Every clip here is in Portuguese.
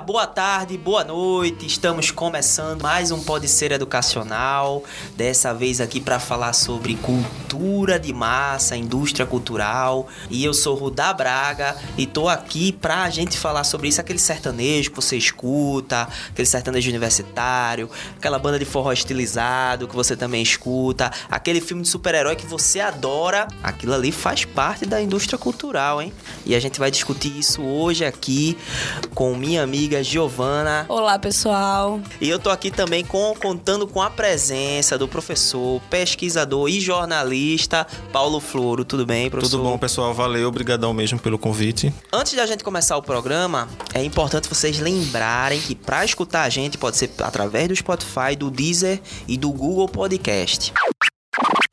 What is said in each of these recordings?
Boa tarde, boa noite. Estamos começando mais um Pode Ser Educacional. Dessa vez aqui para falar sobre cultura de massa, indústria cultural. E eu sou Rudá Braga e tô aqui pra gente falar sobre isso, aquele sertanejo que você escuta, aquele sertanejo universitário, aquela banda de forró estilizado que você também escuta, aquele filme de super-herói que você adora. Aquilo ali faz parte da indústria cultural, hein? E a gente vai discutir isso hoje aqui com minha amiga amiga Giovana. Olá, pessoal. E eu tô aqui também com, contando com a presença do professor, pesquisador e jornalista Paulo Floro. Tudo bem, professor? Tudo bom, pessoal. Valeu, obrigadão mesmo pelo convite. Antes da gente começar o programa, é importante vocês lembrarem que para escutar a gente pode ser através do Spotify, do Deezer e do Google Podcast.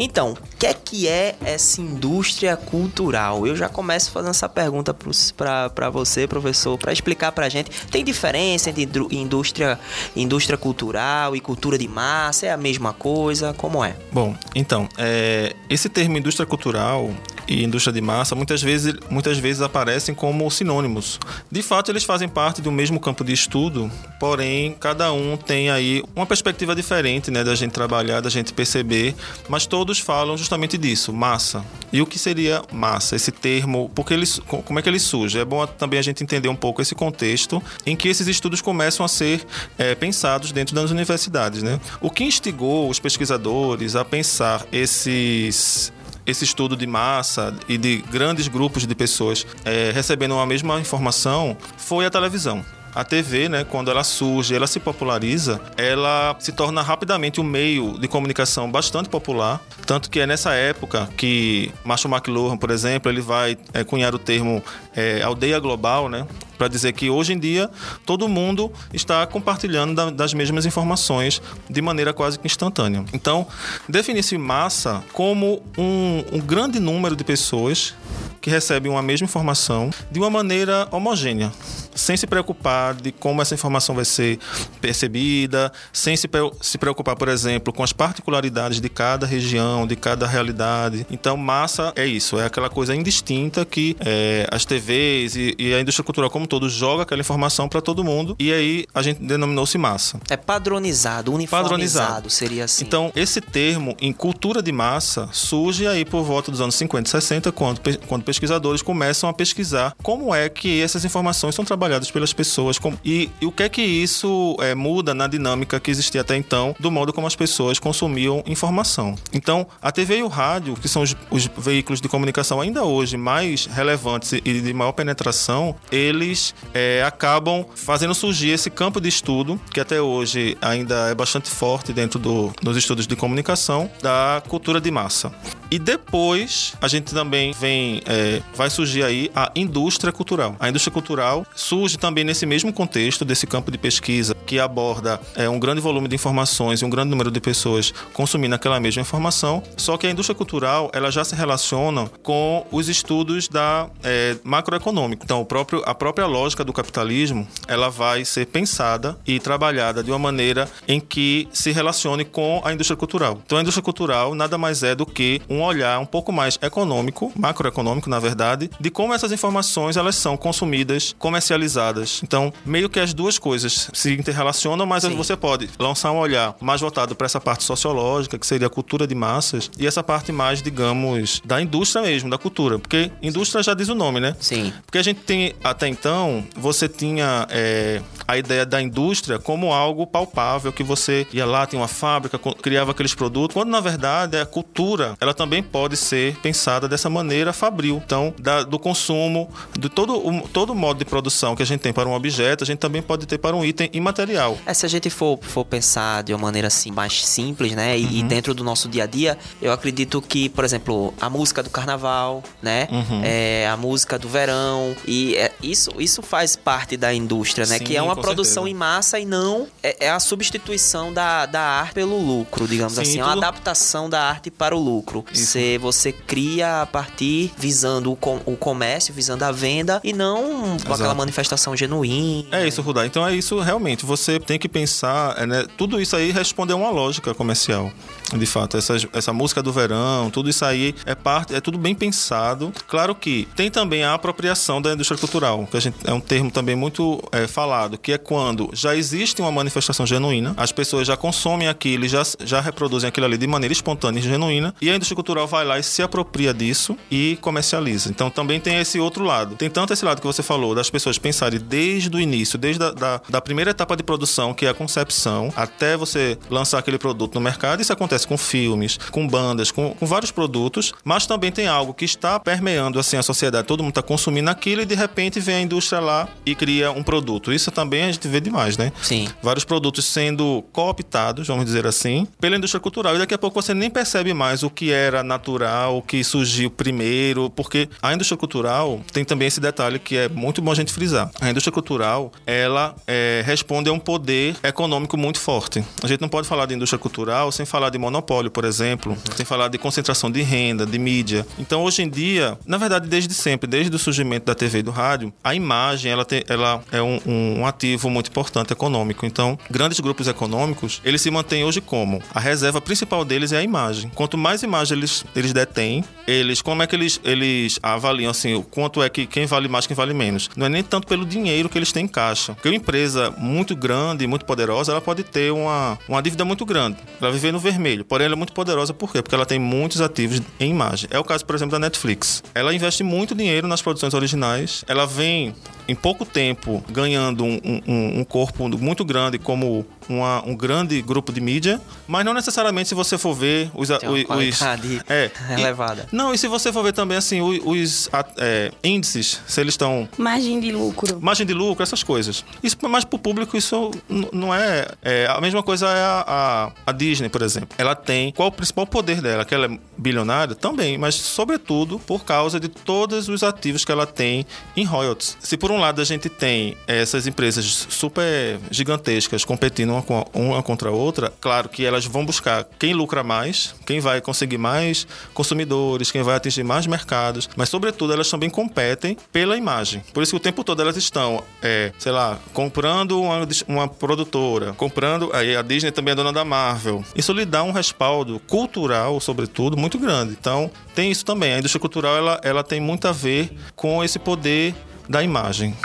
Então, o que é que é essa indústria cultural? Eu já começo fazendo essa pergunta para você, professor, para explicar para a gente. Tem diferença entre indústria, indústria cultural e cultura de massa? É a mesma coisa? Como é? Bom, então, é, esse termo indústria cultural e indústria de massa muitas vezes, muitas vezes aparecem como sinônimos. De fato, eles fazem parte do mesmo campo de estudo, porém, cada um tem aí uma perspectiva diferente né, da gente trabalhar, da gente perceber, mas todos falam justamente disso, massa. E o que seria massa? Esse termo, porque ele, como é que ele surge? É bom também a gente entender um pouco esse contexto em que esses estudos começam a ser é, pensados dentro das universidades. Né? O que instigou os pesquisadores a pensar esses esse estudo de massa e de grandes grupos de pessoas é, recebendo uma mesma informação foi a televisão. A TV, né, quando ela surge, ela se populariza, ela se torna rapidamente um meio de comunicação bastante popular. Tanto que é nessa época que Marshall McLuhan, por exemplo, ele vai é, cunhar o termo é, aldeia global, né, para dizer que hoje em dia todo mundo está compartilhando da, das mesmas informações de maneira quase que instantânea. Então, define-se massa como um, um grande número de pessoas que recebem uma mesma informação de uma maneira homogênea sem se preocupar de como essa informação vai ser percebida, sem se, se preocupar, por exemplo, com as particularidades de cada região, de cada realidade. Então, massa é isso, é aquela coisa indistinta que é, as TVs e, e, a indústria cultural como todo joga aquela informação para todo mundo e aí a gente denominou-se massa. É padronizado, uniformizado, padronizado. seria assim. Então, esse termo em cultura de massa surge aí por volta dos anos 50 e 60, quando, quando pesquisadores começam a pesquisar como é que essas informações são trabalhadas pelas pessoas. E, e o que é que isso é, muda na dinâmica que existia até então do modo como as pessoas consumiam informação. Então, a TV e o rádio, que são os, os veículos de comunicação ainda hoje mais relevantes e de maior penetração, eles é, acabam fazendo surgir esse campo de estudo, que até hoje ainda é bastante forte dentro do, dos estudos de comunicação, da cultura de massa. E depois a gente também vem, é, vai surgir aí a indústria cultural. A indústria cultural surge também nesse mesmo contexto desse campo de pesquisa que aborda é, um grande volume de informações e um grande número de pessoas consumindo aquela mesma informação. Só que a indústria cultural ela já se relaciona com os estudos da é, macroeconômico. Então, o próprio, a própria lógica do capitalismo ela vai ser pensada e trabalhada de uma maneira em que se relacione com a indústria cultural. Então, a indústria cultural nada mais é do que um olhar um pouco mais econômico, macroeconômico, na verdade, de como essas informações elas são consumidas, comercializadas. Então, meio que as duas coisas se interrelacionam, mas Sim. você pode lançar um olhar mais voltado para essa parte sociológica, que seria a cultura de massas, e essa parte mais, digamos, da indústria mesmo, da cultura. Porque indústria já diz o nome, né? Sim. Porque a gente tem, até então, você tinha é, a ideia da indústria como algo palpável, que você ia lá, tinha uma fábrica, criava aqueles produtos, quando na verdade a cultura, ela também também pode ser pensada dessa maneira fabril. Então, da, do consumo, de todo o todo modo de produção que a gente tem para um objeto, a gente também pode ter para um item imaterial. É, se a gente for, for pensar de uma maneira assim mais simples, né, e, uhum. e dentro do nosso dia a dia, eu acredito que, por exemplo, a música do carnaval, né, uhum. é, a música do verão, e é, isso, isso faz parte da indústria, né, Sim, que é uma produção certeza. em massa e não é, é, a substituição da, da arte pelo lucro, digamos Sim, assim, é uma adaptação da arte para o lucro. Você, você cria a partir visando o, com, o comércio, visando a venda e não com aquela manifestação genuína. É isso, Rudá. Então é isso realmente. Você tem que pensar, é, né? Tudo isso aí responde a uma lógica comercial. De fato, essa, essa música do verão, tudo isso aí é parte, é tudo bem pensado. Claro que tem também a apropriação da indústria cultural, que a gente, é um termo também muito é, falado, que é quando já existe uma manifestação genuína, as pessoas já consomem aquilo, já, já reproduzem aquilo ali de maneira espontânea e genuína, e a indústria cultural vai lá e se apropria disso e comercializa. Então também tem esse outro lado. Tem tanto esse lado que você falou, das pessoas pensarem desde o início, desde a da, da primeira etapa de produção, que é a concepção, até você lançar aquele produto no mercado. Isso acontece com filmes, com bandas, com, com vários produtos, mas também tem algo que está permeando assim a sociedade. Todo mundo está consumindo aquilo e de repente vem a indústria lá e cria um produto. Isso também a gente vê demais, né? Sim. Vários produtos sendo cooptados, vamos dizer assim, pela indústria cultural. E daqui a pouco você nem percebe mais o que era natural, o que surgiu primeiro, porque a indústria cultural tem também esse detalhe que é muito bom a gente frisar. A indústria cultural, ela é, responde a um poder econômico muito forte. A gente não pode falar de indústria cultural sem falar de monopólio, por exemplo, sem falar de concentração de renda, de mídia. Então, hoje em dia, na verdade, desde sempre, desde o surgimento da TV e do rádio, a imagem ela, tem, ela é um, um, ativo muito importante econômico. Então, grandes grupos econômicos, eles se mantêm hoje como? A reserva principal deles é a imagem. Quanto mais imagem eles, eles detêm, eles, como é que eles, eles avaliam assim, o quanto é que quem vale mais, quem vale menos? Não é nem tanto pelo dinheiro que eles têm em caixa. Porque uma empresa muito grande, muito poderosa, ela pode ter uma, uma dívida muito grande. Ela viver no vermelho. Porém, ela é muito poderosa por quê? Porque ela tem muitos ativos em imagem. É o caso, por exemplo, da Netflix. Ela investe muito dinheiro nas produções originais. Ela vem em pouco tempo ganhando um, um, um corpo muito grande como uma, um grande grupo de mídia, mas não necessariamente se você for ver os, Tem uma os é, elevada. E, não, e se você for ver também assim os, os é, índices, se eles estão margem de lucro, margem de lucro, essas coisas. Isso, mas para o público isso não é, é, a mesma coisa é a, a, a, Disney, por exemplo. Ela tem qual o principal poder dela? Que ela é bilionária também, mas sobretudo por causa de todos os ativos que ela tem em royalties. Se por um lado a gente tem essas empresas super gigantescas competindo uma, uma contra a outra, claro que elas vão buscar quem lucra mais, quem vai conseguir mais consumidores, quem vai atingir mais mercados, mas sobretudo elas também competem pela imagem. Por isso que o tempo todo elas estão, é, sei lá, comprando uma, uma produtora, comprando. Aí a Disney também é dona da Marvel. Isso lhe dá um respaldo cultural, sobretudo, muito grande. Então, tem isso também. A indústria cultural ela, ela tem muito a ver com esse poder da imagem.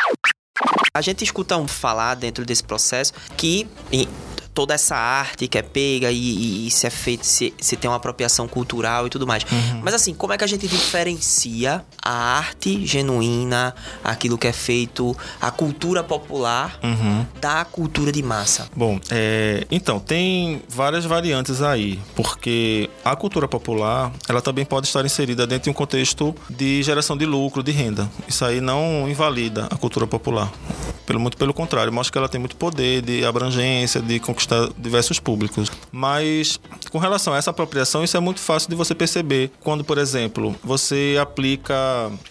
A gente escuta um falar dentro desse processo que toda essa arte que é pega e, e, e se é feito, se, se, tem uma apropriação cultural e tudo mais. Uhum. Mas assim, como é que a gente diferencia a arte genuína, aquilo que é feito, a cultura popular, uhum. da cultura de massa? Bom, é, então, tem várias variantes aí, porque a cultura popular, ela também pode estar inserida dentro de um contexto de geração de lucro, de renda. Isso aí não invalida a cultura popular. Pelo, muito pelo contrário, mostra que ela tem muito poder de abrangência, de conquistar diversos públicos. Mas com relação a essa apropriação, isso é muito fácil de você perceber quando, por exemplo, você aplica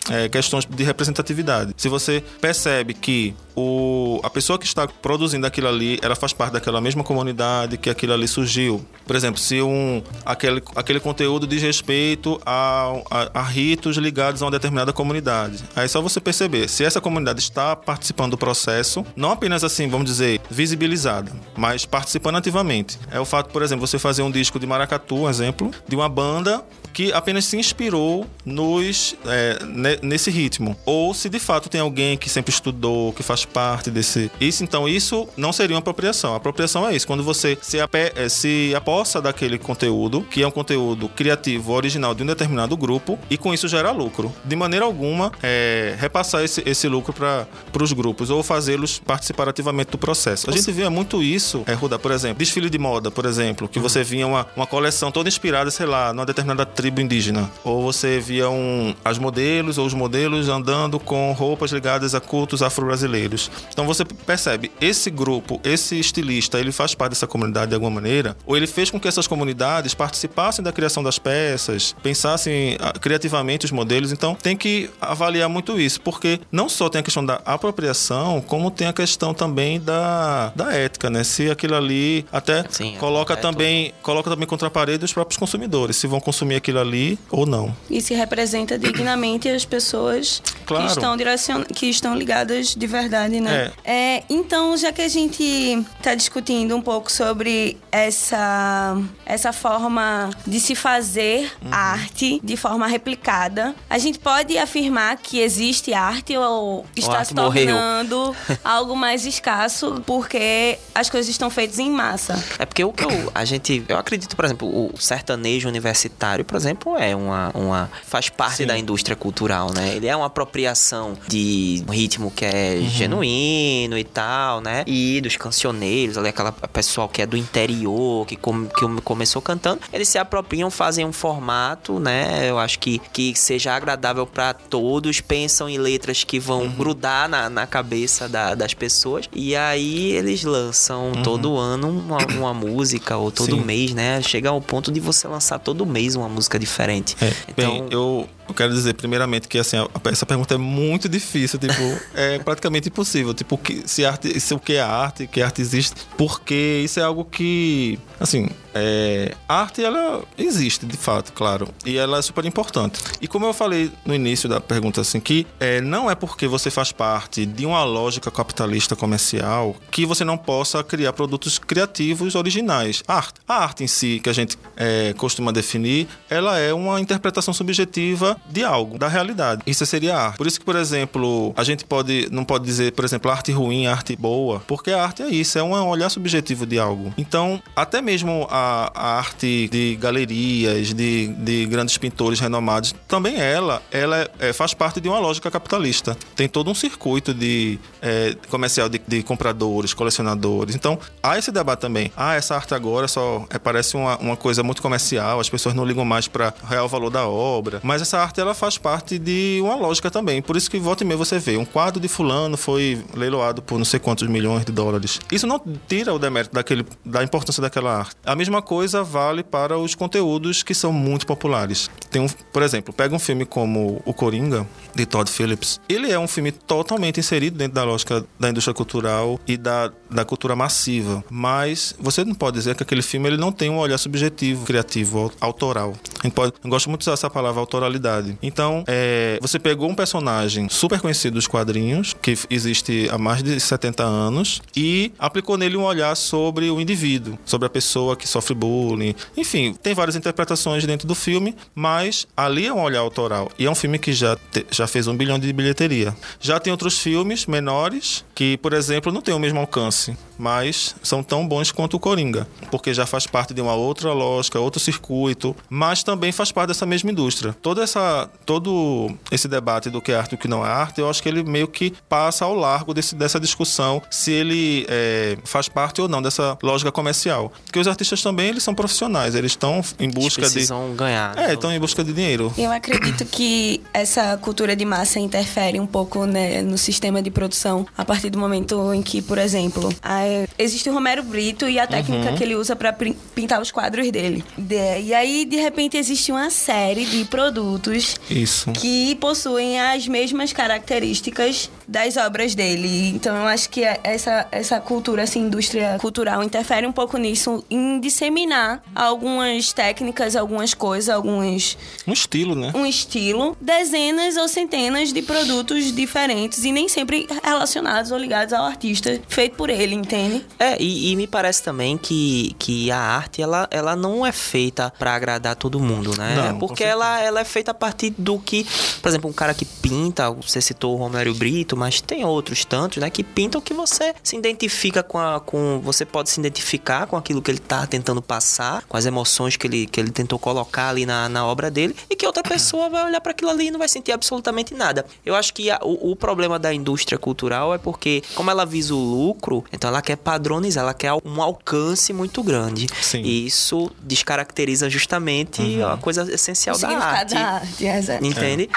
é, questões de representatividade. Se você percebe que o, a pessoa que está produzindo aquilo ali, ela faz parte daquela mesma comunidade que aquilo ali surgiu. Por exemplo, se um, aquele, aquele conteúdo diz respeito a, a, a ritos ligados a uma determinada comunidade. Aí é só você perceber se essa comunidade está participando do processo, não apenas assim, vamos dizer, visibilizada, mas participando ativamente. É o fato, por exemplo, você fazer um disco de maracatu, um exemplo, de uma banda que apenas se inspirou nos é, nesse ritmo. Ou se de fato tem alguém que sempre estudou, que faz parte desse. Isso, então, isso não seria uma apropriação. A apropriação é isso, quando você se. É, se aposta daquele conteúdo, que é um conteúdo criativo, original de um determinado grupo, e com isso gera lucro. De maneira alguma, é, repassar esse, esse lucro para os grupos ou fazê-los participar ativamente do processo. A gente vê muito isso, é, Ruda, por exemplo, desfile de moda, por exemplo, que uhum. você via uma, uma coleção toda inspirada, sei lá, numa determinada tribo indígena. Ou você via um, as modelos ou os modelos andando com roupas ligadas a cultos afro-brasileiros. Então você percebe, esse grupo, esse estilista, ele faz parte dessa comunidade de alguma maneira, ou ele fez com que essas comunidades participassem da criação das peças, pensassem ah, criativamente os modelos. Então tem que avaliar muito isso, porque não só tem a questão da apropriação, como tem a questão também da, da ética, né? Se aquilo ali até Sim, coloca é também tudo. coloca também contra a parede os próprios consumidores, se vão consumir aquilo aquilo ali ou não. E se representa dignamente as pessoas Claro. que, estão direcion... que estão ligadas de verdade, né? É, então, já que a gente está discutindo um pouco sobre essa, essa forma de se fazer Uhum. arte de forma replicada, a gente pode afirmar que existe arte ou está arte se morreu. tornando algo mais escasso porque as coisas estão feitas em massa. É porque o que eu, a gente, eu acredito, por exemplo, o sertanejo universitário, por exemplo, é uma, uma faz parte Sim. da indústria cultural, né? Ele é uma apropriação de um ritmo que é Uhum. genuíno e tal, né? E dos cancioneiros, ali aquela pessoal que é do interior, que, come- que começou cantando, eles se apropriam, fazem um formato, né? Eu acho que, que seja agradável pra todos, pensam em letras que vão Uhum. grudar na, na cabeça da- das pessoas, e aí eles lançam todo ano uma, uma música, ou todo Uhum. Sim. mês, né? Chega ao ponto de você lançar todo mês uma música diferente. É, Então, bem, eu, eu quero dizer primeiramente que assim, a- essa pergunta é muito difícil, tipo, é praticamente impossível. Tipo, que, se arte, se o que é arte, que arte existe, porque isso é algo que, assim, é, a arte ela existe de fato, claro, e ela é super importante. E como eu falei no início da pergunta, assim, que é, não é porque você faz parte de uma lógica capitalista comercial que você não possa criar produtos criativos originais. A arte, a arte em si, que a gente é, costuma definir, ela é uma interpretação subjetiva de algo, da realidade. Isso seria arte. Por isso que, por exemplo, a gente pode não pode dizer, por exemplo, arte ruim, arte boa, porque a arte é isso, é um olhar subjetivo de algo. Então, até mesmo a, a arte de galerias, de, de grandes pintores renomados, também ela, ela é- faz parte de uma lógica capitalista. Tem todo um circuito de é, comercial de, de compradores, colecionadores. Então, há esse debate também. Ah, essa arte agora só é, parece uma, uma coisa muito comercial, as pessoas não ligam mais para o real valor da obra. Mas essa arte ela faz parte de uma lógica também. Por isso que volta e meia você vê um quadro de fulano foi leiloado por não sei quantos milhões de dólares. Isso não tira o demérito daquele, da importância daquela arte. A mesma coisa vale para os conteúdos que são muito populares. Tem um, por exemplo, pega um filme como O Coringa, de Todd Phillips. Ele é um filme totalmente inserido dentro da lógica da indústria cultural e da, da cultura massiva. Mas você não pode dizer que aquele filme ele não tem um olhar subjetivo, criativo, au- autoral. Pode, eu gosto muito de usar essa palavra autoralidade. Então, é, você pegou um personagem super conhecido dos quadrinhos, que existe há mais de 70 anos, e aplicou nele um olhar sobre o indivíduo, sobre a pessoa que sofre bullying. Enfim, tem várias interpretações dentro do filme, mas ali é um olhar autoral. E é um filme que já, te- já fez um bilhão de bilheteria. Já tem outros filmes menores que, por exemplo, não têm o mesmo alcance, mas são tão bons quanto o Coringa, porque já faz parte de uma outra lógica, outro circuito, mas também faz parte dessa mesma indústria. Toda essa, todo esse debate do que é arte e o que não é arte, eu acho que ele meio que passa ao largo desse, dessa discussão se ele é, faz parte ou não dessa lógica comercial. Porque os artistas também eles são profissionais, eles estão em eles busca de precisam ganhar. é, né? estão em busca de dinheiro. Eu acredito que essa cultura de massa interfere um pouco né, no sistema de produção a partir do momento em que, por exemplo, a- existe o Romero Brito e a técnica que ele usa para pintar os quadros dele. De- e aí, de repente, existe uma série de produtos Isso. que possuem as mesmas características das obras dele. Então, eu acho que essa, essa cultura, essa indústria cultural interfere um pouco nisso, em disseminar algumas técnicas, algumas coisas, alguns Um estilo, né? um estilo, dezenas ou centenas de produtos diferentes e nem sempre relacionados ou ligados ao artista feito por ele, entende? É, e, e me parece também que, que a arte, ela, ela não é feita pra agradar todo mundo, né? Não, Porque ela, ela é feita a partir do que, por exemplo, um cara que pinta, você citou o Romero Brito, mas tem outros tantos, né? Que pintam que você se identifica com a... Com, você pode se identificar com aquilo que ele tá tentando passar, com as emoções que ele, que ele tentou colocar ali na, na obra dele, e que outra pessoa vai olhar para aquilo ali e não vai sentir absolutamente nada. Eu acho que a- o, o problema da indústria cultural é porque, como ela visa o lucro, então ela quer padronizar, ela quer um alcance muito grande. Sim. E isso descaracteriza justamente a coisa essencial o da arte. da arte, exato. Entende?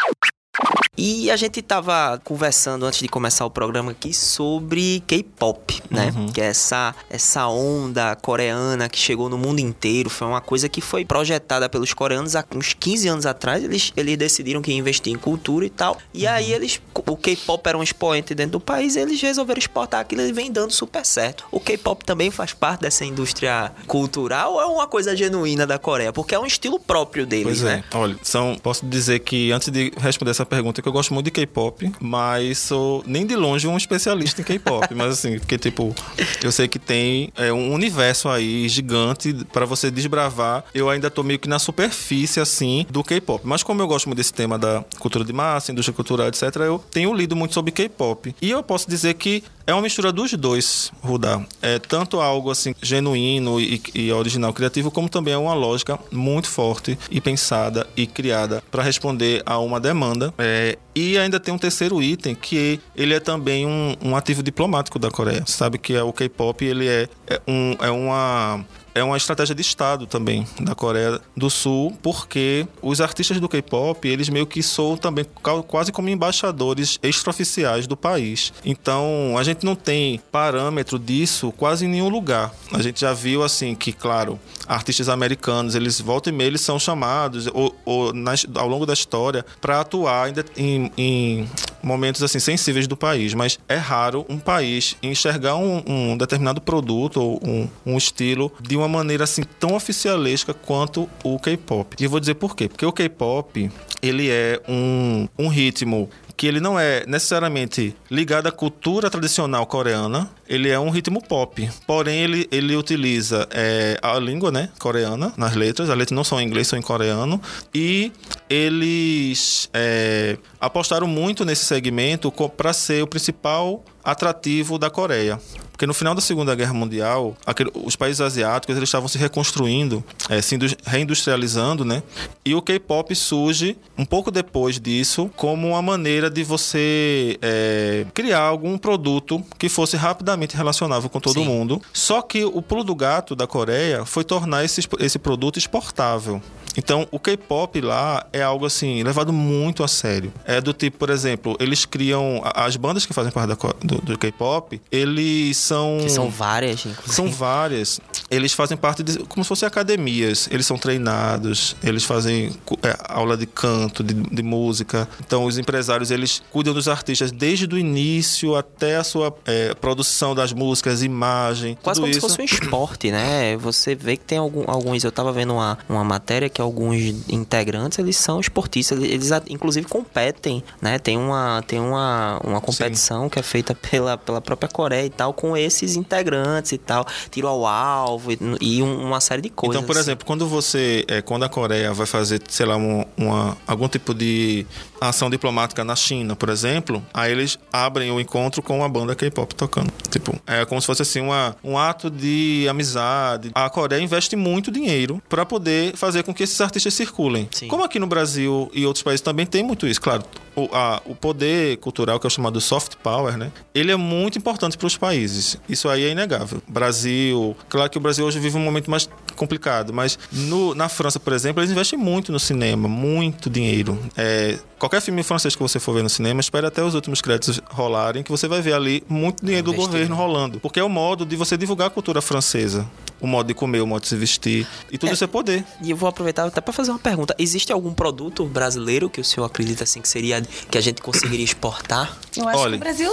E a gente tava conversando antes de começar o programa aqui sobre K-pop, né? Uhum. Que é essa, essa onda coreana que chegou no mundo inteiro. Foi uma coisa que foi projetada pelos coreanos há uns 15 anos atrás. Eles, eles decidiram que ia investir em cultura e tal. E Uhum. aí eles. O K-pop era um expoente dentro do país e eles resolveram exportar aquilo e vem dando super certo. O K-pop também faz parte dessa indústria cultural ou é uma coisa genuína da Coreia? Porque é um estilo próprio deles, Pois né? é. Olha, são, posso dizer que antes de responder essa pergunta, que eu gosto muito de K-pop, mas sou nem de longe um especialista em K-pop. mas assim, porque tipo, eu sei que tem é, um universo aí gigante pra você desbravar. Eu ainda tô meio que na superfície, assim, do K-pop. Mas como eu gosto muito desse tema da cultura de massa, indústria cultural, etc., eu tenho lido muito sobre K-pop. E eu posso dizer que é uma mistura dos dois, Rudá. É tanto algo assim genuíno e, e original criativo, como também é uma lógica muito forte e pensada e criada para responder a uma demanda. É, e ainda tem um terceiro item que ele é também um, um ativo diplomático da Coreia. Sabe que é o K-pop ele é, é, um, é uma é uma estratégia de Estado também da Coreia do Sul, porque os artistas do K-pop, eles meio que soam também quase como embaixadores extraoficiais do país. Então, a gente não tem parâmetro disso quase em nenhum lugar. A gente já viu, assim, que, claro, artistas americanos, eles volta e meia, eles são chamados ou, ou ao longo da história para atuar em- em momentos assim sensíveis do país, mas é raro um país enxergar um, um determinado produto ou um, um estilo de uma maneira assim tão oficialesca quanto o K-pop. E eu vou dizer por quê? Porque o K-pop ele é um, um ritmo que ele não é necessariamente ligado à cultura tradicional coreana, ele é um ritmo pop. Porém, ele, ele utiliza é, a língua né, coreana nas letras, as letras não são em inglês, são em coreano, e eles é, apostaram muito nesse segmento para ser o principal atrativo da Coreia. Porque no final da Segunda Guerra Mundial, aquele- os países asiáticos eles estavam se reconstruindo, eh, se indus- reindustrializando, né? E o K-pop surge um pouco depois disso como uma maneira de você eh, criar algum produto que fosse rapidamente relacionável com todo Sim. mundo. Só que o pulo do gato da Coreia foi tornar esse, esse produto exportável. Então, o K-pop lá é algo assim, levado muito a sério. É do tipo, por exemplo, eles criam. As bandas que fazem parte do, do K-pop, eles são. Que são várias, inclusive. São várias. Eles fazem parte de como se fossem academias. Eles são treinados, eles fazem é, aula de canto, de, de música. Então, os empresários eles cuidam dos artistas desde o início até a sua é, produção das músicas, imagem. Quase como se isso. fosse um esporte, né? Você vê que tem algum- alguns. Eu tava vendo uma, uma matéria que alguns integrantes eles são esportistas, eles, inclusive competem, né? Tem uma, tem uma, uma competição que é feita pela, pela própria Coreia e tal, com esses integrantes e tal, tiro ao alvo e, e um- uma série de coisas. Então, por exemplo, quando você, é, quando a Coreia vai fazer, sei lá, um- uma, algum tipo de ação diplomática na China, por exemplo, aí eles abrem o encontro com uma banda K-pop tocando. Tipo, é como se fosse assim uma, um ato de amizade. A Coreia investe muito dinheiro para poder fazer com que esses artistas circulem. Sim. Como aqui no Brasil e outros países também tem muito isso, claro. O, a- o poder cultural, que é o chamado soft power, né? Ele é muito importante para os países. Isso aí é inegável. Brasil, claro que o Brasil hoje vive um momento mais complicado, mas no- na França, por exemplo, eles investem muito no cinema, muito dinheiro. É, qualquer filme francês que você for ver no cinema, espere até os últimos créditos rolarem, que você vai ver ali muito dinheiro do governo rolando. Porque é o modo de você divulgar a cultura francesa. O modo de comer, o modo de se vestir. E tudo isso é poder. E eu vou aproveitar até para fazer uma pergunta. Existe algum produto brasileiro que o senhor acredita assim que seria que a gente conseguiria exportar? Eu acho Olha. que o Brasil,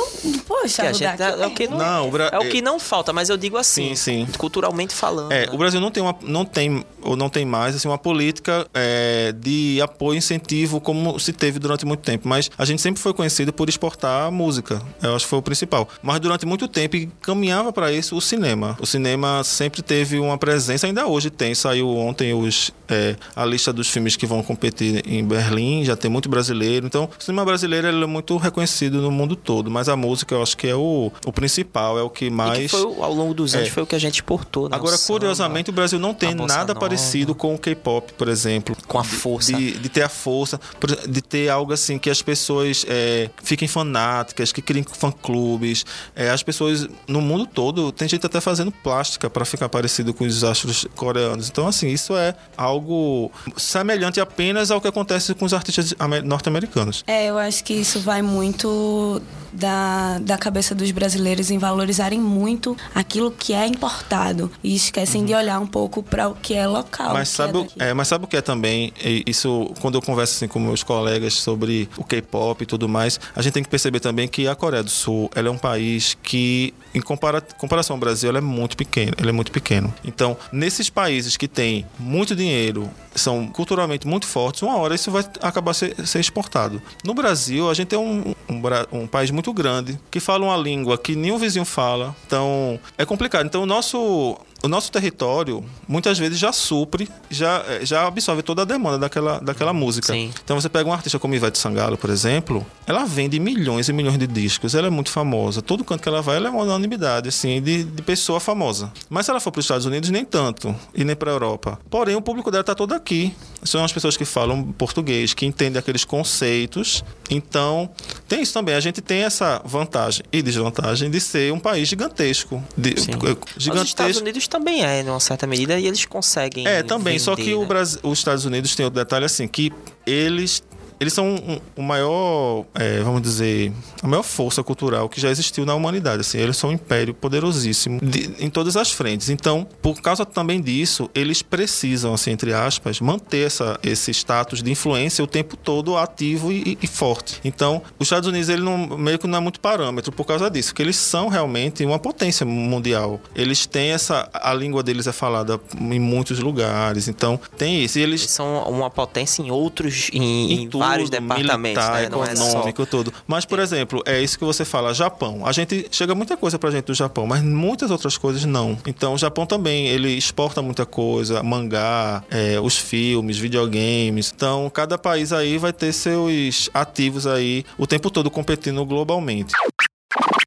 poxa, Que a gente, Rudak, é, o que não, Não, o Bra- é o que não falta, mas eu digo assim, Sim, sim. culturalmente falando. É, né? o Brasil não tem, uma, não tem ou não tem mais assim, uma política é, de apoio e incentivo como se teve durante muito tempo. Mas a gente sempre foi conhecido por exportar música. Eu acho que foi o principal. Mas durante muito tempo caminhava para isso o cinema. O cinema sempre teve uma presença, ainda hoje tem. Saiu ontem os, é, a lista dos filmes que vão competir em Berlim, já tem muito brasileiro. Então, o cinema brasileiro é muito reconhecido no mundo todo. Mas a música eu acho que é o, o principal, é o que mais. que foi, ao longo dos anos É. foi o que a gente exportou. Né? Agora, curiosamente, o Brasil não tem nada nova. parecido com o K-pop, por exemplo. Com a força. De, de ter a força, de ter ser algo assim que as pessoas é, fiquem fanáticas, que criem fã-clubes. É, as pessoas no mundo todo, tem gente até fazendo plástica para ficar parecido com os astros coreanos. Então, assim, isso é algo semelhante apenas ao que acontece com os artistas norte-americanos. É, eu acho que isso vai muito da, da cabeça dos brasileiros em valorizarem muito aquilo que é importado e esquecem uhum. de olhar um pouco para o que é local. Mas sabe, é, é, mas sabe o que é também? Isso, quando eu converso assim, com meus colegas sobre o K-pop e tudo mais, a gente tem que perceber também que a Coreia do Sul ela é um país que, em compara comparação ao Brasil, ela é muito pequeno. É muito pequeno. Então, nesses países que têm muito dinheiro, são culturalmente muito fortes, uma hora isso vai acabar ser, ser exportado. No Brasil, a gente é um, um, um, país muito grande, que fala uma língua que nenhum vizinho fala, então é complicado. Então, o nosso o nosso território muitas vezes já supre, já, eh, já absorve toda a demanda daquela, daquela música. Sim. Então você pega um artista como Ivete Sangalo, por exemplo, ela vende milhões e milhões de discos, ela é muito famosa. Todo canto que ela vai, ela é uma unanimidade, assim, de, de pessoa famosa. Mas se ela for para os Estados Unidos, nem tanto, e nem para a Europa. Porém, o público dela está todo aqui. São as pessoas que falam português, que entendem aqueles conceitos. Então, tem isso também. A gente tem essa vantagem e desvantagem de ser um país gigantesco. De. Gigantesco. Os Estados Unidos também é, em uma certa medida, e eles conseguem. É, também. Vender, só que né? o Brasil, os Estados Unidos tem outro detalhe assim, que eles eles são um, o maior, é, vamos dizer, a maior força cultural que já existiu na humanidade. Assim, eles são um império poderosíssimo de, em todas as frentes. Então, por causa também disso, eles precisam, assim, entre aspas, manter essa, esse status de influência o tempo todo ativo e, e forte. Então, os Estados Unidos ele não, meio que não é muito parâmetro por causa disso, porque eles são realmente uma potência mundial. Eles têm essa, a língua deles é falada em muitos lugares. Então, tem isso. E eles, eles são uma potência em outros, em, em, em vários departamentos, militar, né? Não econômico, é só... tudo. Mas, por exemplo, é isso que você fala, Japão. A gente chega muita coisa pra gente do Japão, mas muitas outras coisas não. Então, o Japão também, ele exporta muita coisa, mangá, é, os filmes, videogames. Então, cada país aí vai ter seus ativos aí o tempo todo competindo globalmente.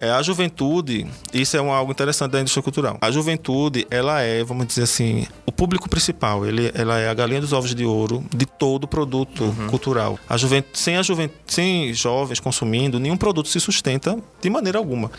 É, a juventude, isso é um, algo interessante da indústria cultural. A juventude, ela é, vamos dizer assim, o público principal. Ele, ela é a galinha dos ovos de ouro de todo produto uhum. cultural. A juventude, sem, a juventude, sem jovens consumindo, nenhum produto se sustenta de maneira alguma.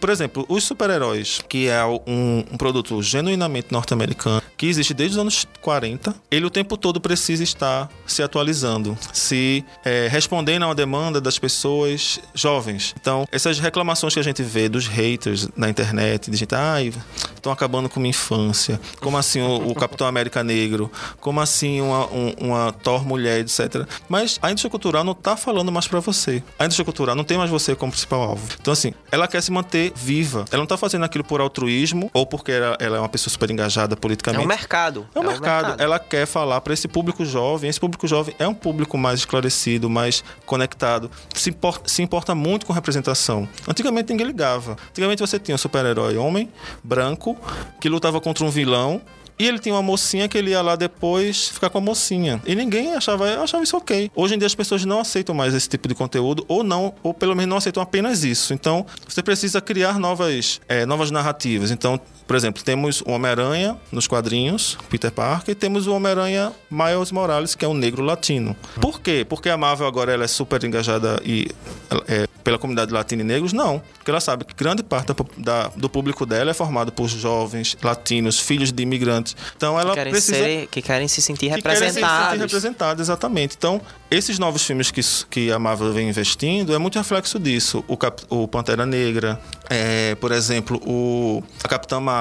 Por exemplo, os super-heróis, que é um, um produto genuinamente norte-americano, que existe desde os anos 40, ele o tempo todo precisa estar se atualizando, se é, respondendo a uma demanda das pessoas jovens. Então, essas reclamações que a gente vê dos haters na internet, de gente, ai, estão acabando com minha infância. Como assim o, o Capitão América Negro? Como assim uma, um, uma Thor mulher, etc. Mas a indústria cultural não está falando mais para você. A indústria cultural não tem mais você como principal alvo. Então, assim, ela quer se manter viva. Ela não está fazendo aquilo por altruísmo ou porque ela, ela, é uma pessoa super engajada politicamente. É um mercado. É um, é mercado. mercado. Ela quer falar para esse público jovem. Esse público jovem é um público mais esclarecido, mais conectado. Se importa, se importa muito com representação. Antigamente ninguém ligava. Antigamente você tinha um super-herói homem, branco, que lutava contra um vilão e ele tinha uma mocinha que ele ia lá depois ficar com a mocinha. E ninguém achava, achava isso ok. Hoje em dia as pessoas não aceitam mais esse tipo de conteúdo, ou não, ou pelo menos não aceitam apenas isso. Então, você precisa criar novas, é, novas narrativas. Então, por exemplo, temos o Homem-Aranha nos quadrinhos, Peter Parker, e temos o Homem-Aranha Miles Morales, que é um negro latino. Por quê? Porque a Marvel agora ela é super engajada e é, pela comunidade latina e negros? Não. Porque ela sabe que grande parte da, da, do público dela é formado por jovens latinos, filhos de imigrantes. Então ela que querem precisa. Ser, que querem se sentir representados. Querem se sentir representados, exatamente. Então, esses novos filmes que, que a Marvel vem investindo é muito reflexo disso. O, Cap, o Pantera Negra, é, por exemplo, o, a Capitã Marvel.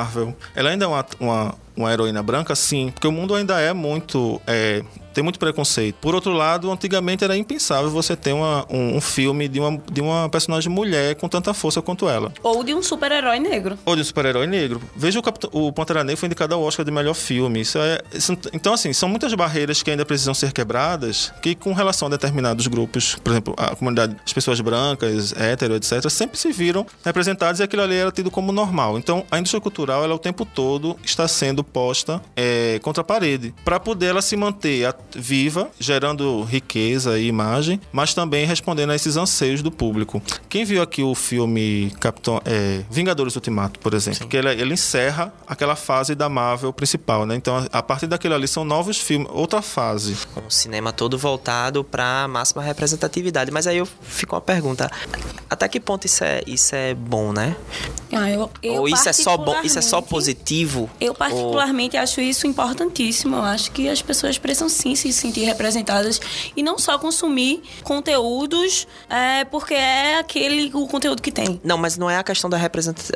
Ela ainda é uma, uma, uma heroína branca, sim, porque o mundo ainda é muito é, tem muito preconceito. Por outro lado, antigamente era impensável você ter uma, um, um, filme de uma, de uma personagem mulher com tanta força quanto ela. Ou de um super-herói negro. Ou de um super-herói negro. Veja o, Capitão, o Pantera Negra foi indicado ao Oscar de melhor filme. Isso é, isso, então, assim, são muitas barreiras que ainda precisam ser quebradas, que com relação a determinados grupos, por exemplo, a comunidade, as pessoas brancas, hétero, etc., sempre se viram representadas e aquilo ali era tido como normal. Então, a indústria cultural, ela o tempo todo está sendo posta é, contra a parede, para poder ela se manter viva, gerando riqueza e imagem, mas também respondendo a esses anseios do público. Quem viu aqui o filme Capitão, é, Vingadores Ultimato, por exemplo, que ele, ele, encerra aquela fase da Marvel principal, né? Então, a partir daquilo ali são novos filmes, outra fase. Um cinema todo voltado para máxima representatividade. Mas aí eu fico uma pergunta: até que ponto isso é, isso é bom, né? Ah, eu, eu ou isso é só bom, isso é só positivo? Eu particularmente ou... acho isso importantíssimo. Eu acho que as pessoas precisam sim se sentir representadas e não só consumir conteúdos é, porque é aquele o conteúdo que tem. Não, mas não é a questão da,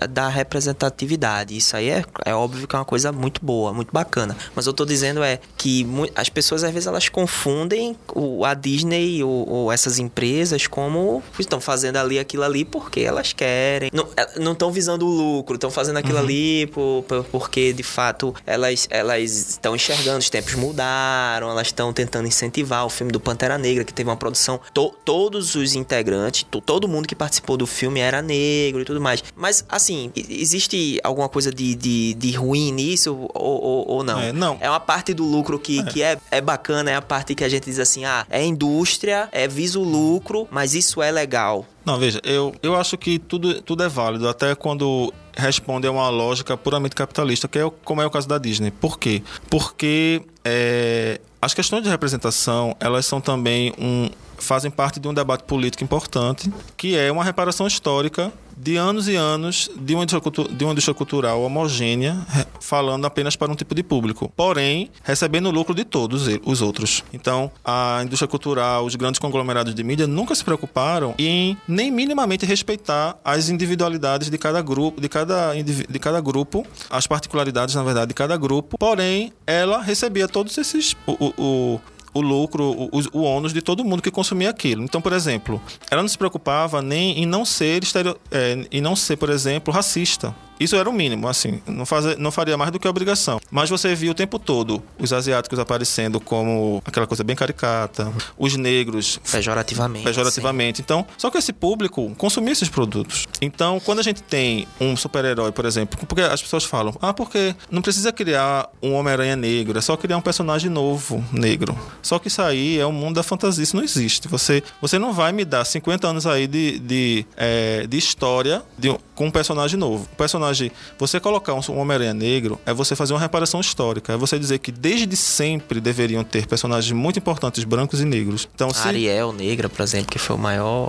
da representatividade. Isso aí é, é óbvio que é uma coisa muito boa, muito bacana. Mas eu tô dizendo é que as pessoas às vezes elas confundem o, a Disney ou, ou essas empresas como estão fazendo ali aquilo ali porque elas querem. Não estão visando o lucro, estão fazendo aquilo uhum. ali por, por, porque de fato elas elas estão enxergando, os tempos mudaram, elas estão tentando incentivar o filme do Pantera Negra, que teve uma produção. To, todos os integrantes, to, todo mundo que participou do filme era negro e tudo mais. Mas, assim, existe alguma coisa de, de, de ruim nisso ou, ou, ou não? É, não. É uma parte do lucro que é. que é, é bacana, é a parte que a gente diz assim: ah, é indústria, é visa o lucro, mas isso é legal. Não, veja, eu, eu acho que tudo, tudo é válido, até quando responde a uma lógica puramente capitalista, que é como é o caso da Disney. Por quê? Porque é, as questões de representação, elas são também um fazem parte de um debate político importante, que é uma reparação histórica de anos e anos de uma indústria, de uma indústria cultural homogênea, falando apenas para um tipo de público, porém recebendo o lucro de todos os outros. Então, a indústria cultural, os grandes conglomerados de mídia nunca se preocuparam em nem minimamente respeitar as individualidades de cada grupo, de cada, de cada grupo, as particularidades, na verdade, de cada grupo. Porém, ela recebia todos esses o, o, o lucro, o, o ônus de todo mundo que consumia aquilo. Então, por exemplo, ela não se preocupava nem em não ser, estereo, é, em não ser, por exemplo, racista. Isso era o mínimo, assim, não, faz, não faria mais do que obrigação. Mas você via o tempo todo os asiáticos aparecendo como aquela coisa bem caricata, os negros. Pejorativamente. Pejorativamente. Sim. Então, só que esse público consumia esses produtos. Então, quando a gente tem um super-herói, por exemplo, porque as pessoas falam, ah, porque não precisa criar um Homem-Aranha negro, é só criar um personagem novo negro. Só que isso aí é o mundo da fantasia, isso não existe. Você, você não vai me dar 50 anos aí de, de, é, de história de, com um personagem novo. O personagem personagem. Você colocar um Homem-Aranha negro é você fazer uma reparação histórica. É você dizer que desde sempre deveriam ter personagens muito importantes brancos e negros. Então, se... Ariel negra, por exemplo, que foi o maior.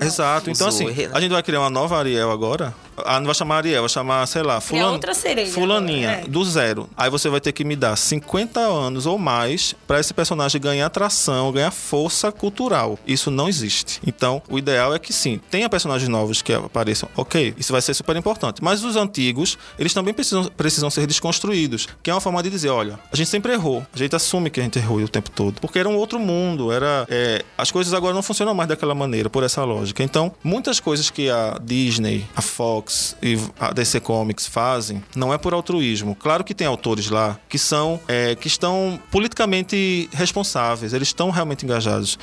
Exato. Então, assim, a gente vai criar uma nova Ariel agora. Ah, não vai chamar Ariel, vai chamar, sei lá, fulan... outra sereia, fulaninha, é. do zero. Aí você vai ter que me dar 50 anos ou mais para esse personagem ganhar atração, ganhar força cultural. Isso não existe. Então, o ideal é que sim, tenha personagens novos que apareçam. Ok, isso vai ser super importante. Mas os antigos, eles também precisam, precisam ser desconstruídos. Que é uma forma de dizer, olha, a gente sempre errou. A gente assume que a gente errou o tempo todo. Porque era um outro mundo. Era, é, as coisas agora não funcionam mais daquela maneira, por essa lógica. Então, muitas coisas que a Disney, a Fox, Fox e a DC Comics fazem não é por altruísmo. Claro que tem autores lá que são é, que estão politicamente responsáveis, eles estão realmente engajados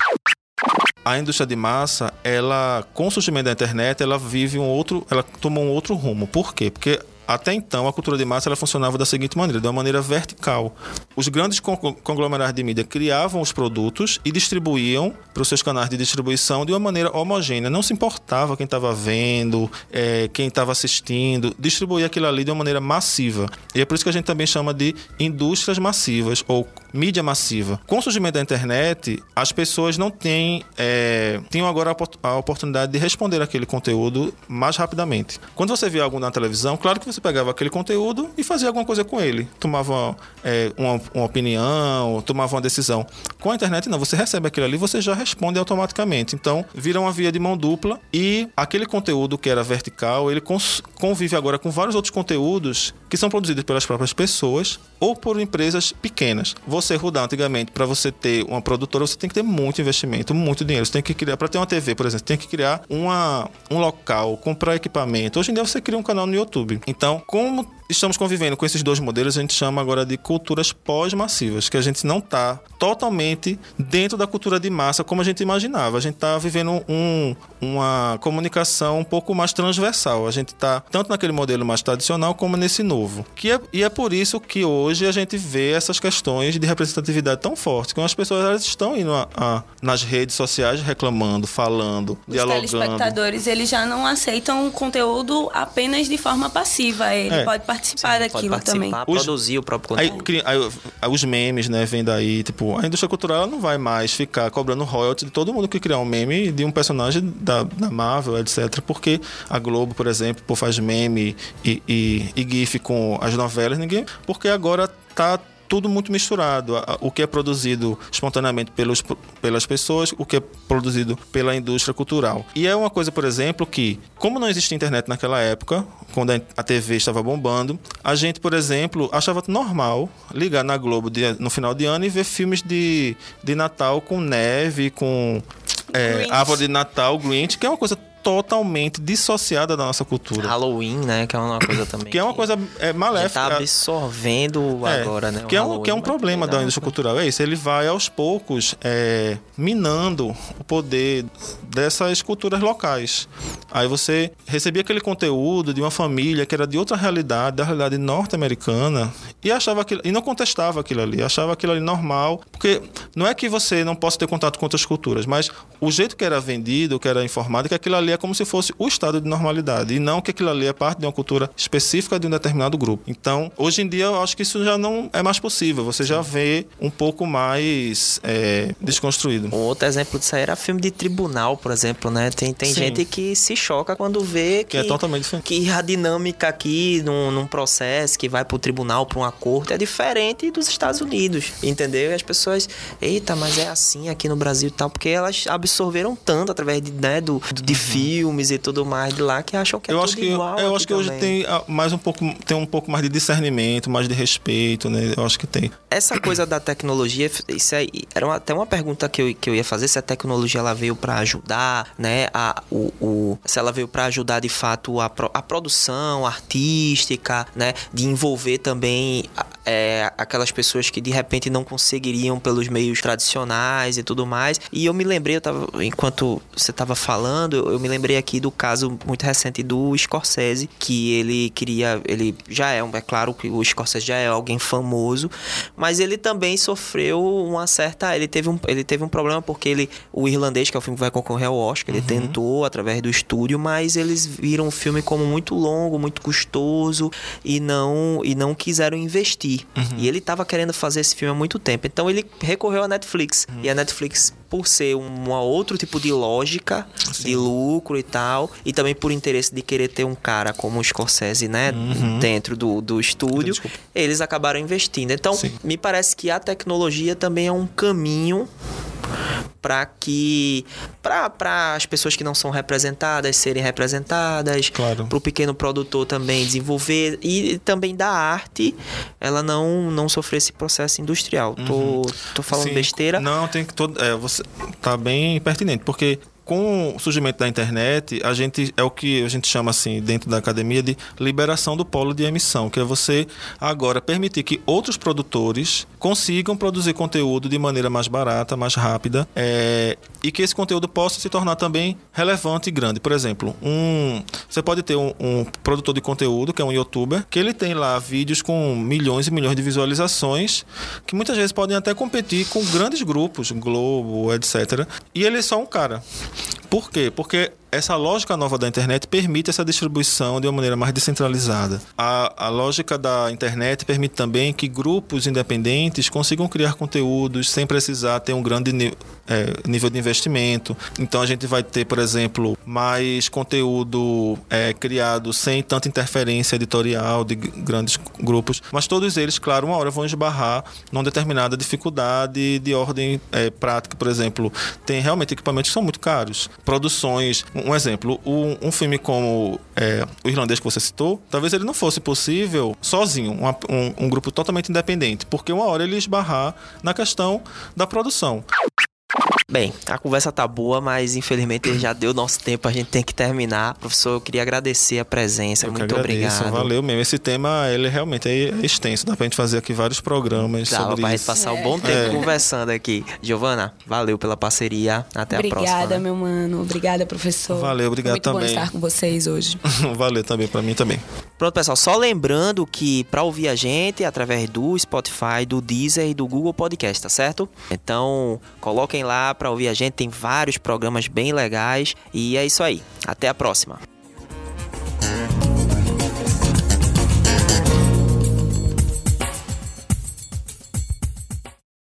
a indústria de massa, ela com o surgimento da internet, ela vive um outro, ela toma um outro rumo. Por quê? Porque até então, a cultura de massa ela funcionava da seguinte maneira, de uma maneira vertical. Os grandes conglomerados de mídia criavam os produtos e distribuíam para os seus canais de distribuição de uma maneira homogênea. Não se importava quem estava vendo, é, quem estava assistindo, distribuía aquilo ali de uma maneira massiva. E é por isso que a gente também chama de indústrias massivas ou mídia massiva. Com o surgimento da internet, as pessoas não têm, é, tinham agora a oportunidade de responder aquele conteúdo mais rapidamente. Quando você vê algo na televisão, claro que você pegava aquele conteúdo e fazia alguma coisa com ele. Tomava é, uma, uma, opinião, tomava uma decisão. Com a internet, não. Você recebe aquilo ali, você já responde automaticamente. Então, vira uma via de mão dupla e aquele conteúdo que era vertical, ele convive agora com vários outros conteúdos que são produzidos pelas próprias pessoas ou por empresas pequenas. Você, Rudar, antigamente, para você ter uma produtora, você tem que ter muito investimento, muito dinheiro. Você tem que criar, para ter uma TV, por exemplo, tem que criar uma, um local, comprar equipamento. Hoje em dia você cria um canal no YouTube. Então, como estamos convivendo com esses dois modelos, a gente chama agora de culturas pós-massivas, que a gente não está totalmente dentro da cultura de massa como a gente imaginava. A gente está vivendo um, uma comunicação um pouco mais transversal. A gente está tanto naquele modelo mais tradicional como nesse novo. Que é, e é por isso que hoje a gente vê essas questões de representatividade tão fortes, que as pessoas elas estão indo a, a, nas redes sociais reclamando, falando, Os dialogando. telespectadores, eles já não aceitam conteúdo apenas de forma passiva. Ele É. pode participar Pode daquilo também. participar, Os- produzir o próprio Aí, conteúdo. cri- aí, aí os memes, né, vem daí, tipo, a indústria cultural não vai mais ficar cobrando royalty de todo mundo que criar um meme de um personagem da, da Marvel, etc. Porque a Globo, por exemplo, pô, faz meme e, e, e GIF com as novelas, ninguém. Porque agora tá tudo muito misturado. O que é produzido espontaneamente pelos, pelas pessoas, o que é produzido pela indústria cultural. E é uma coisa, por exemplo, que, como não existia internet naquela época, quando a- TV estava bombando, a gente, por exemplo, achava normal ligar na Globo de- no final de ano e ver filmes de, de Natal com neve, com é, árvore de Natal, Grinch, que é uma coisa totalmente dissociada da nossa cultura. Halloween, né? Que é uma coisa também. Que é uma coisa é, que maléfica. tá absorvendo É, agora, né? Que é um, que é um problema da dá indústria cultural. É isso, ele vai aos poucos é, minando o poder dessas culturas locais. Aí você recebia aquele conteúdo de uma família que era de outra realidade, da realidade norte-americana, e achava aquilo, e não contestava aquilo ali, achava aquilo ali normal, porque não é que você não possa ter contato com outras culturas, mas o jeito que era vendido, que era informado, que aquilo ali é como se fosse o estado de normalidade, e não que aquilo ali é parte de uma cultura específica de um determinado grupo. Então, hoje em dia, eu acho que isso já não é mais possível, você já vê um pouco mais é, desconstruído. Um outro exemplo disso aí era filme de tribunal, por exemplo, né? Tem, tem Sim. gente que se choca quando vê que, Que é totalmente diferente. que a dinâmica aqui num, num processo que vai pro tribunal, pra uma corte, é diferente dos Estados Unidos, entendeu? E as pessoas, eita, mas é assim aqui no Brasil e tal, porque elas absorveram tanto através de, né, do, do- de filmes e tudo mais de lá que acham que é eu tudo acho que igual eu acho que hoje também. tem ah, mais um pouco tem um pouco mais de discernimento, mais de respeito, né? Eu acho que tem. essa coisa da tecnologia, isso aí, era uma- até uma pergunta que eu, que eu ia fazer, se a tecnologia ela veio para ajudar, né, a, o, o- se ela veio para ajudar de fato a, pro- a produção artística, né, de envolver também é, aquelas pessoas que de repente não conseguiriam pelos meios tradicionais e tudo mais. E eu me lembrei, eu tava, enquanto você tava falando, eu, eu me lembrei aqui do caso muito recente do Scorsese, que ele queria, ele já é, um- é claro que o Scorsese já é alguém famoso, mas ele também sofreu uma certa, ele teve um, ele teve um problema porque ele, o irlandês, que é o filme que vai concorrer ao Oscar, ele tentou através do estúdio, mas eles viram o filme como muito longo, muito custoso e não e não quiseram investir. E ele tava querendo fazer esse filme há muito tempo. Então ele recorreu à Netflix. E a Netflix, por ser um outro tipo de lógica de lucro e tal, e também por interesse de querer ter um cara como o Scorsese, né, dentro do, do estúdio, Desculpa. eles acabaram investindo. Então, Sim. me parece que a tecnologia também é um caminho para que para as pessoas que não são representadas serem representadas Claro. para o pequeno produtor também desenvolver e também da arte ela não não sofrer esse processo industrial tô, tô falando Sim, besteira Não, tem que todo. É, você tá bem pertinente, porque com o surgimento da internet, a gente é o que a gente chama assim dentro da academia de liberação do polo de emissão, que é você agora permitir que outros produtores consigam produzir conteúdo de maneira mais barata, mais rápida, é, e que esse conteúdo possa se tornar também relevante e grande. Por exemplo, um você pode ter um, um produtor de conteúdo que é um YouTuber que ele tem lá vídeos com milhões e milhões de visualizações que muitas vezes podem até competir com grandes grupos, Globo, etc. E ele é só um cara. Por quê? Porque essa lógica nova da internet permite essa distribuição de uma maneira mais descentralizada. A, a lógica da internet permite também que grupos independentes consigam criar conteúdos sem precisar ter um grande é, nível de investimento. Então a gente vai ter, por exemplo, mais conteúdo é, criado sem tanta interferência editorial de grandes grupos, mas todos eles, claro, uma hora vão esbarrar numa determinada dificuldade de ordem é, prática, por exemplo, tem realmente equipamentos que são muito caros. Produções, um exemplo, um, um filme como é, o irlandês que você citou, talvez ele não fosse possível sozinho, uma- um, um grupo totalmente independente, porque uma hora ele esbarrar na questão da produção. Bem, a conversa tá boa, mas infelizmente já deu nosso tempo, a gente tem que terminar. Professor, eu queria agradecer a presença, Eu muito agradeço, obrigado. Valeu mesmo. Esse tema, ele realmente é extenso. Dá pra gente fazer aqui vários programas Dava sobre pra gente isso. passar um bom tempo É. conversando aqui. Giovana, valeu pela parceria. Até a Obrigada, próxima. né? meu mano. Obrigada, professor. Valeu, obrigado Foi muito bom também. estar com vocês hoje. Valeu também, pra mim também. Pronto, pessoal, só lembrando que para ouvir a gente através do Spotify, do Deezer e do Google Podcast, tá certo? Então, coloquem lá para ouvir a gente, tem vários programas bem legais e é isso aí. Até a próxima.